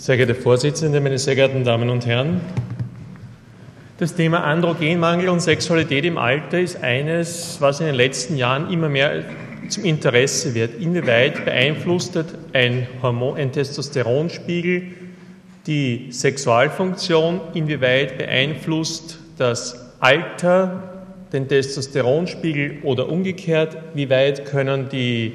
Sehr geehrte Vorsitzende, meine sehr geehrten Damen und Herren, das Thema Androgenmangel und Sexualität im Alter ist eines, was in den letzten Jahren immer mehr zum Interesse wird. Inwieweit beeinflusst ein, Hormon, ein Testosteronspiegel die Sexualfunktion? Inwieweit beeinflusst das Alter den Testosteronspiegel oder umgekehrt? Wie weit können die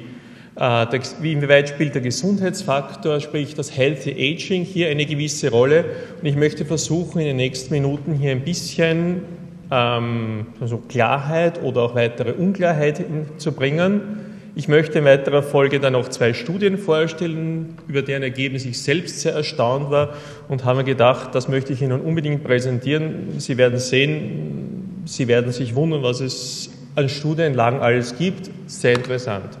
äh, inwieweit spielt der Gesundheitsfaktor, sprich das Healthy Aging, hier eine gewisse Rolle? Und ich möchte versuchen, in den nächsten Minuten hier ein bisschen ähm, also Klarheit oder auch weitere Unklarheit zu bringen. Ich möchte in weiterer Folge dann auch zwei Studien vorstellen, über deren Ergebnis ich selbst sehr erstaunt war und habe mir gedacht, das möchte ich Ihnen unbedingt präsentieren. Sie werden sehen, Sie werden sich wundern, was es an Studienlagen alles gibt. Sehr interessant.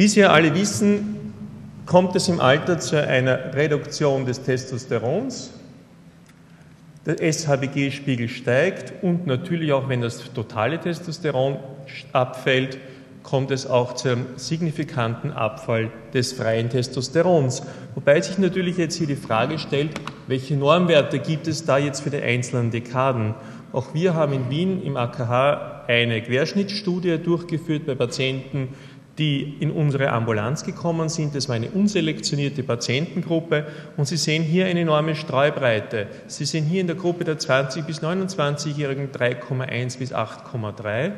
Wie Sie ja alle wissen, kommt es im Alter zu einer Reduktion des Testosterons. Der SHBG-Spiegel steigt und natürlich auch, wenn das totale Testosteron abfällt, kommt es auch zu einem signifikanten Abfall des freien Testosterons. Wobei sich natürlich jetzt hier die Frage stellt, welche Normwerte gibt es da jetzt für die einzelnen Dekaden? Auch wir haben in Wien im AKH eine Querschnittsstudie durchgeführt bei Patienten die in unsere Ambulanz gekommen sind. Das war eine unselektionierte Patientengruppe und Sie sehen hier eine enorme Streubreite. Sie sehen hier in der Gruppe der 20- bis 29-Jährigen 3,1 bis 8,3,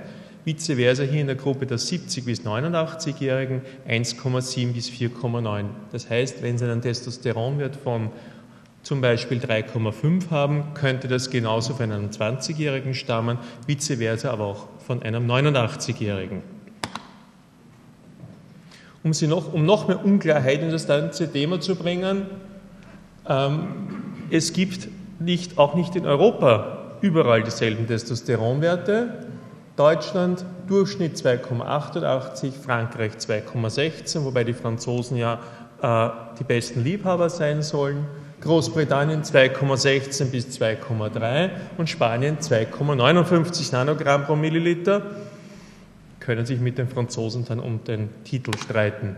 vice versa hier in der Gruppe der 70- bis 89-Jährigen 1,7 bis 4,9. Das heißt, wenn Sie einen Testosteronwert von zum Beispiel 3,5 haben, könnte das genauso von einem 20-Jährigen stammen, vice versa aber auch von einem 89-Jährigen um, sie noch, um noch mehr Unklarheit in das ganze Thema zu bringen. Ähm, es gibt nicht, auch nicht in Europa überall dieselben Testosteronwerte. Deutschland Durchschnitt 2,88, Frankreich 2,16, wobei die Franzosen ja äh, die besten Liebhaber sein sollen. Großbritannien 2,16 bis 2,3 und Spanien 2,59 Nanogramm pro Milliliter können sich mit den Franzosen dann um den Titel streiten.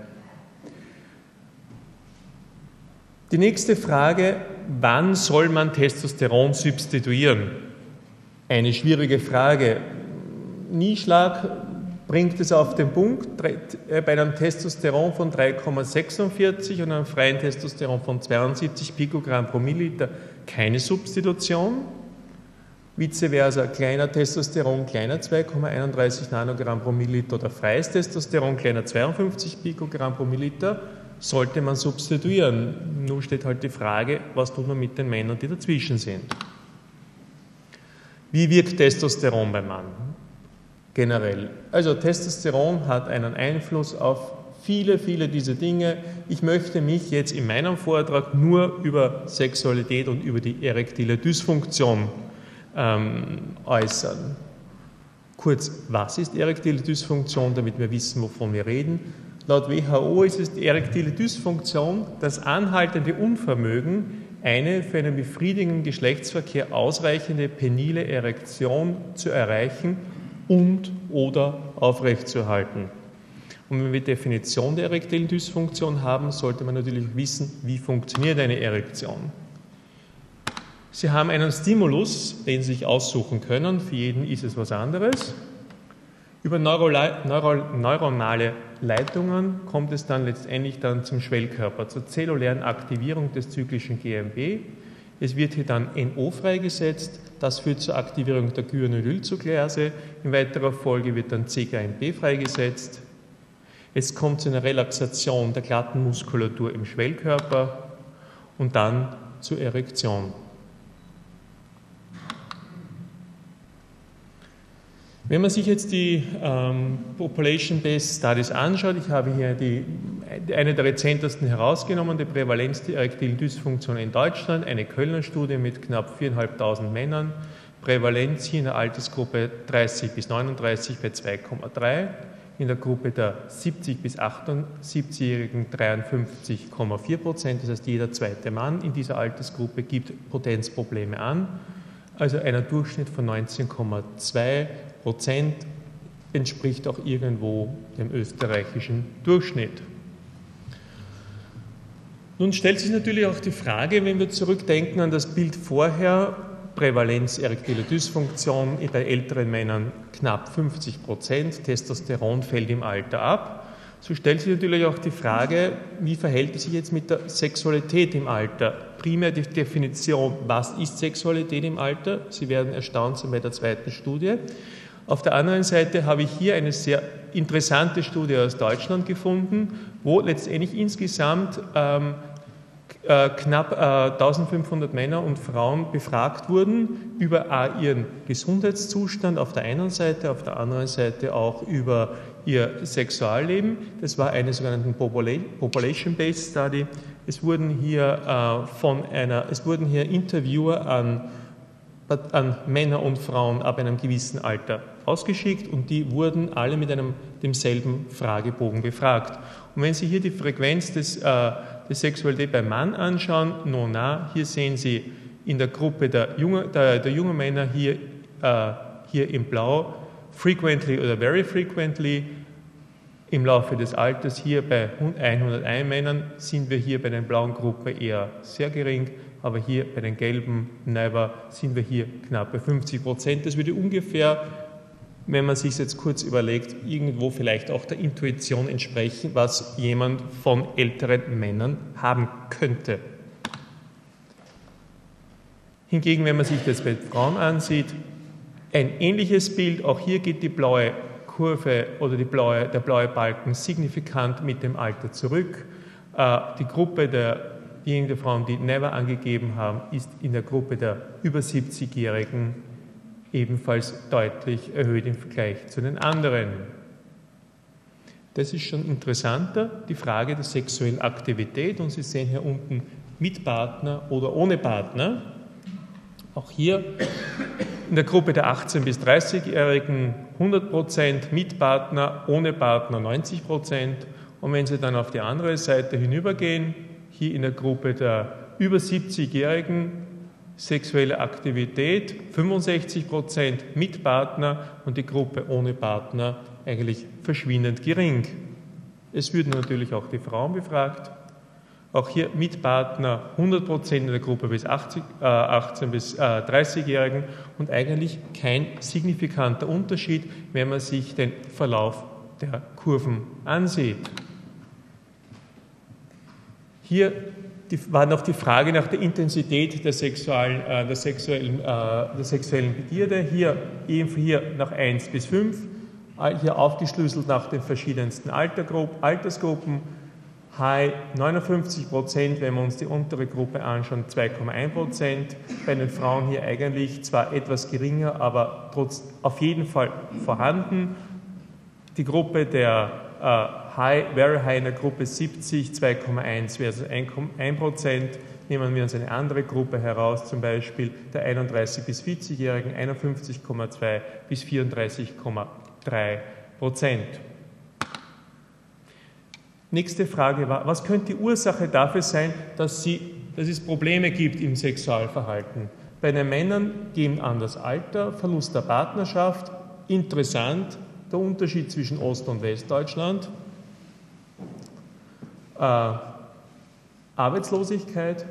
Die nächste Frage, wann soll man Testosteron substituieren? Eine schwierige Frage. Nieschlag bringt es auf den Punkt, äh, bei einem Testosteron von 3,46 und einem freien Testosteron von 72 Pikogramm pro Milliliter keine Substitution. Vice versa, kleiner Testosteron, kleiner 2,31 Nanogramm pro Milliliter oder freies Testosteron, kleiner 52 Pikogramm pro Milliliter, sollte man substituieren. Nun steht halt die Frage, was tut man mit den Männern, die dazwischen sind. Wie wirkt Testosteron beim Mann? Generell. Also Testosteron hat einen Einfluss auf viele, viele dieser Dinge. Ich möchte mich jetzt in meinem Vortrag nur über Sexualität und über die erektile Dysfunktion ähm, äußern. Kurz, was ist erektile Dysfunktion, damit wir wissen, wovon wir reden? Laut WHO ist es die erektile Dysfunktion das anhaltende Unvermögen, eine für einen befriedigenden Geschlechtsverkehr ausreichende penile Erektion zu erreichen und oder aufrechtzuerhalten. Und wenn wir die Definition der erektilen Dysfunktion haben, sollte man natürlich wissen, wie funktioniert eine Erektion. Sie haben einen Stimulus, den Sie sich aussuchen können. Für jeden ist es was anderes. Über neuronale Leitungen kommt es dann letztendlich dann zum Schwellkörper, zur zellulären Aktivierung des zyklischen GMB. Es wird hier dann NO freigesetzt, das führt zur Aktivierung der Guanylylzuckerase. In weiterer Folge wird dann CGMB freigesetzt. Es kommt zu einer Relaxation der glatten Muskulatur im Schwellkörper und dann zur Erektion. Wenn man sich jetzt die ähm, Population-Based Studies anschaut, ich habe hier die, eine der rezentesten herausgenommen, die Prävalenz der erektilen Dysfunktion in Deutschland, eine Kölner Studie mit knapp 4.500 Männern, Prävalenz hier in der Altersgruppe 30 bis 39 bei 2,3, in der Gruppe der 70 bis 78-Jährigen 53,4 Prozent, das heißt jeder zweite Mann in dieser Altersgruppe gibt Potenzprobleme an, also einer Durchschnitt von 19,2 Prozent entspricht auch irgendwo dem österreichischen Durchschnitt. Nun stellt sich natürlich auch die Frage, wenn wir zurückdenken an das Bild vorher, Prävalenz erektile Dysfunktion bei älteren Männern knapp 50 Prozent, Testosteron fällt im Alter ab. So stellt sich natürlich auch die Frage, wie verhält es sich jetzt mit der Sexualität im Alter? Primär die Definition, was ist Sexualität im Alter? Sie werden erstaunt sein bei der zweiten Studie. Auf der anderen Seite habe ich hier eine sehr interessante Studie aus Deutschland gefunden, wo letztendlich insgesamt ähm, äh, knapp äh, 1500 Männer und Frauen befragt wurden über A, ihren Gesundheitszustand auf der einen Seite, auf der anderen Seite auch über ihr Sexualleben. Das war eine sogenannte Population-Based Study. Es wurden hier äh, von einer, es wurden hier Interviewer an an Männer und Frauen ab einem gewissen Alter ausgeschickt und die wurden alle mit einem demselben Fragebogen befragt. Und wenn Sie hier die Frequenz des, äh, der Sexualität beim Mann anschauen, nona, hier sehen Sie in der Gruppe der, junge, der, der jungen Männer hier, äh, hier in Blau, frequently oder very frequently, im Laufe des Alters hier bei 101 Männern sind wir hier bei der blauen Gruppe eher sehr gering aber hier bei den gelben Never sind wir hier knapp bei 50 Prozent. Das würde ungefähr, wenn man sich jetzt kurz überlegt, irgendwo vielleicht auch der Intuition entsprechen, was jemand von älteren Männern haben könnte. Hingegen, wenn man sich das bei Frauen ansieht, ein ähnliches Bild, auch hier geht die blaue Kurve oder blaue, der blaue Balken signifikant mit dem Alter zurück. Äh, die Gruppe der diejenigen Frauen, die Never angegeben haben, ist in der Gruppe der über 70-Jährigen ebenfalls deutlich erhöht im Vergleich zu den anderen. Das ist schon interessanter, die Frage der sexuellen Aktivität. Und Sie sehen hier unten mit Partner oder ohne Partner. Auch hier in der Gruppe der 18- bis 30-Jährigen 100 Prozent, mit Partner, ohne Partner 90 Prozent. Und wenn Sie dann auf die andere Seite hinübergehen, hier in der Gruppe der über 70-Jährigen sexuelle Aktivität 65 Prozent mit Partner und die Gruppe ohne Partner eigentlich verschwindend gering. Es würden natürlich auch die Frauen befragt. Auch hier mit Partner 100 Prozent in der Gruppe bis 80, äh, 18 bis äh, 30-Jährigen und eigentlich kein signifikanter Unterschied, wenn man sich den Verlauf der Kurven ansieht. Hier die, war noch die Frage nach der Intensität der sexuellen, äh, der sexuellen, äh, der sexuellen Begierde. Hier, hier nach 1 bis 5, äh, hier aufgeschlüsselt nach den verschiedensten Altersgruppen. High 59 Prozent, wenn wir uns die untere Gruppe anschauen, 2,1 Prozent. Bei den Frauen hier eigentlich zwar etwas geringer, aber trotz, auf jeden Fall vorhanden. Die Gruppe der äh, high, very high in der Gruppe 70, 2,1 versus 1 Prozent. Nehmen wir uns eine andere Gruppe heraus, zum Beispiel der 31- bis 40-Jährigen, 51,2 bis 34,3 Prozent. Nächste Frage war, was könnte die Ursache dafür sein, dass, sie, dass es Probleme gibt im Sexualverhalten? Bei den Männern gehen an das Alter, Verlust der Partnerschaft, interessant, der Unterschied zwischen Ost- und Westdeutschland, äh, Arbeitslosigkeit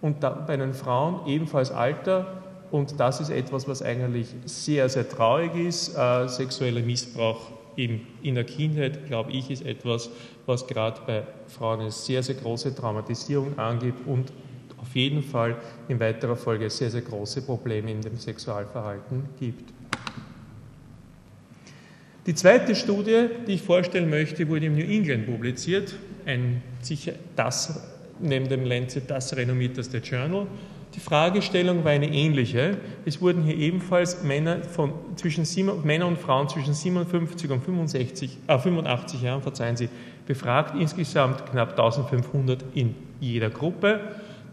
und bei den Frauen ebenfalls Alter. Und das ist etwas, was eigentlich sehr, sehr traurig ist. Äh, sexueller Missbrauch in, in der Kindheit, glaube ich, ist etwas, was gerade bei Frauen eine sehr, sehr große Traumatisierung angibt und auf jeden Fall in weiterer Folge sehr, sehr große Probleme in dem Sexualverhalten gibt. Die zweite Studie, die ich vorstellen möchte, wurde im New England publiziert ein sicher das, neben dem Lancet, das renommierteste Journal. Die Fragestellung war eine ähnliche. Es wurden hier ebenfalls Männer, von, zwischen Männer und Frauen zwischen 57 und 65, äh, 85 Jahren, verzeihen Sie, befragt, insgesamt knapp 1500 in jeder Gruppe.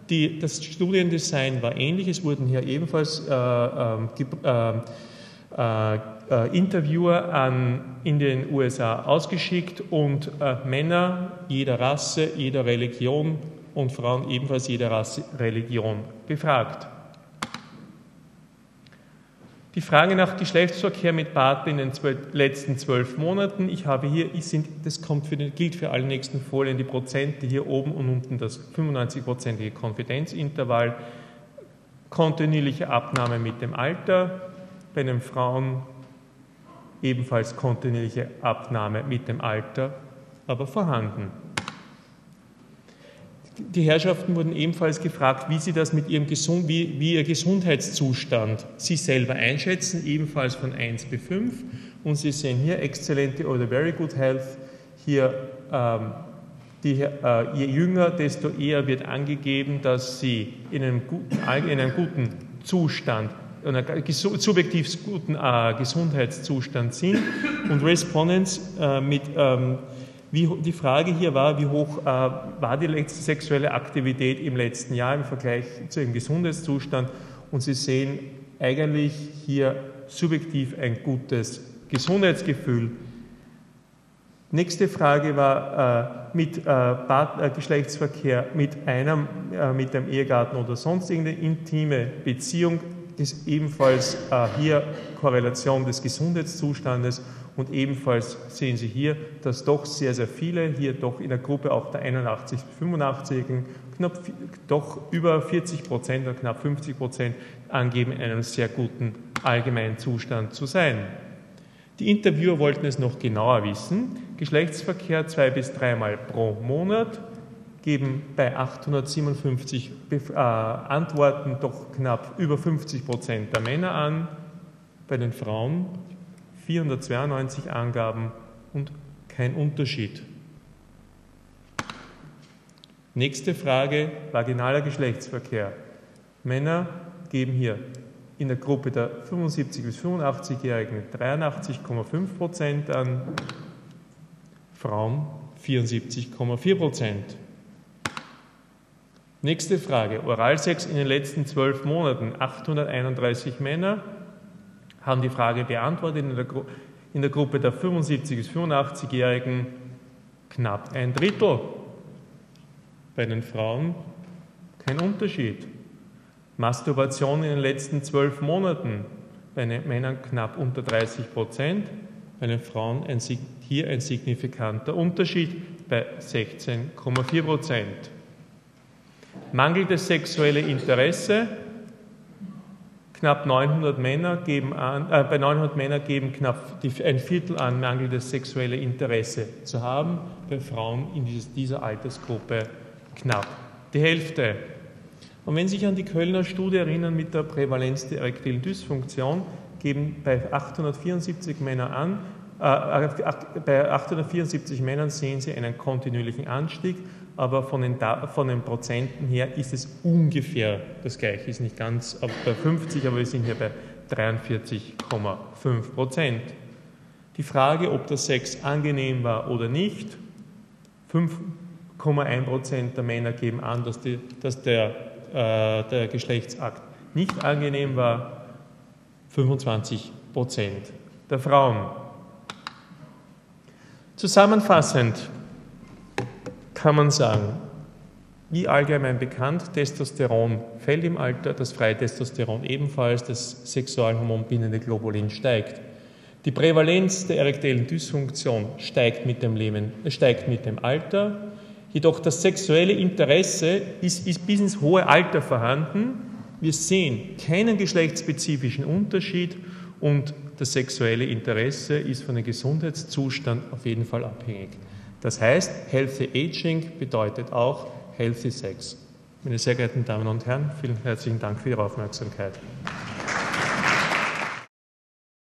Die, das Studiendesign war ähnlich. Es wurden hier ebenfalls äh, äh, Interviewer an, in den USA ausgeschickt und äh, Männer jeder Rasse, jeder Religion und Frauen ebenfalls jeder Rasse, Religion befragt. Die Frage nach Geschlechtsverkehr mit Partner in den letzten zwölf Monaten. Ich habe hier, ich sind, das kommt für den, gilt für alle nächsten Folien, die Prozente hier oben und unten das 95-prozentige Konfidenzintervall. Kontinuierliche Abnahme mit dem Alter. Bei den Frauen ebenfalls kontinuierliche Abnahme mit dem Alter, aber vorhanden. Die Herrschaften wurden ebenfalls gefragt, wie sie das mit ihrem Gesund, wie, wie ihr Gesundheitszustand sie selber einschätzen, ebenfalls von 1 bis 5. Und Sie sehen hier exzellente oder very good health. Hier, ähm, die, äh, je jünger, desto eher wird angegeben, dass sie in einem in einem guten Zustand, in einem subjektiv guten äh, Gesundheitszustand sind. Und Respondents äh, mit ähm, wie, die Frage hier war, wie hoch äh, war die sexuelle Aktivität im letzten Jahr im Vergleich zu ihrem Gesundheitszustand. Und Sie sehen eigentlich hier subjektiv ein gutes Gesundheitsgefühl. Nächste Frage war äh, mit äh, Geschlechtsverkehr mit einem, äh, mit dem Ehegatten oder sonst irgendeine intime Beziehung, ist ebenfalls äh, hier Korrelation des Gesundheitszustandes und ebenfalls sehen Sie hier, dass doch sehr, sehr viele, hier doch in der Gruppe auch der 81 85-Jährigen, knapp doch über 40 Prozent oder knapp 50 Prozent angeben, in einem sehr guten allgemeinen Zustand zu sein. Die Interviewer wollten es noch genauer wissen. Geschlechtsverkehr zwei bis dreimal pro Monat geben bei 857 äh, Antworten doch knapp über 50 Prozent der Männer an. Bei den Frauen 492 Angaben und kein Unterschied. Nächste Frage, vaginaler Geschlechtsverkehr. Männer geben hier in der Gruppe der 75 bis 85-Jährigen 83,5 Prozent an, Frauen 74,4 Prozent. Nächste Frage, Oralsex in den letzten zwölf Monaten, 831 Männer, haben die Frage beantwortet in der, in der Gruppe der 75 bis 85-Jährigen knapp ein Drittel. Bei den Frauen kein Unterschied. Masturbation in den letzten zwölf Monaten bei den Männern knapp unter 30 Prozent, bei den Frauen ein, hier ein signifikanter Unterschied bei 16,4 Prozent. Mangelndes sexuelle Interesse Knapp 900 Männer geben an, äh, bei 900 Männern geben knapp die, ein Viertel an, mangelndes sexuelle Interesse zu haben. Bei Frauen in dieser Altersgruppe knapp die Hälfte. Und wenn Sie sich an die Kölner Studie erinnern mit der Prävalenz der erektilen Dysfunktion, geben bei 874 Männern an, äh, äh bei 874 Männern sehen Sie einen kontinuierlichen Anstieg aber von den, von den, Prozenten her ist es ungefähr das gleiche. Ist nicht ganz bei 50, aber wir sind hier bei 43,5 Prozent. Die Frage, ob der Sex angenehm war oder nicht, 5,1 Prozent der Männer geben an, dass, die, dass der, äh, der Geschlechtsakt nicht angenehm war, 25 Prozent der Frauen. Zusammenfassend, kann man sagen, wie allgemein bekannt, Testosteron fällt im Alter, das Freitestosteron ebenfalls, das Sexualhormon bindende Globulin steigt. Die Prävalenz der erektilen Dysfunktion steigt mit dem, Leben, steigt mit dem Alter, jedoch das sexuelle Interesse ist, ist bis ins hohe Alter vorhanden. Wir sehen keinen geschlechtsspezifischen Unterschied und das sexuelle Interesse ist von dem Gesundheitszustand auf jeden Fall abhängig. Das heißt, Healthy Aging bedeutet auch Healthy Sex. Meine sehr geehrten Damen und Herren, vielen herzlichen Dank für Ihre Aufmerksamkeit.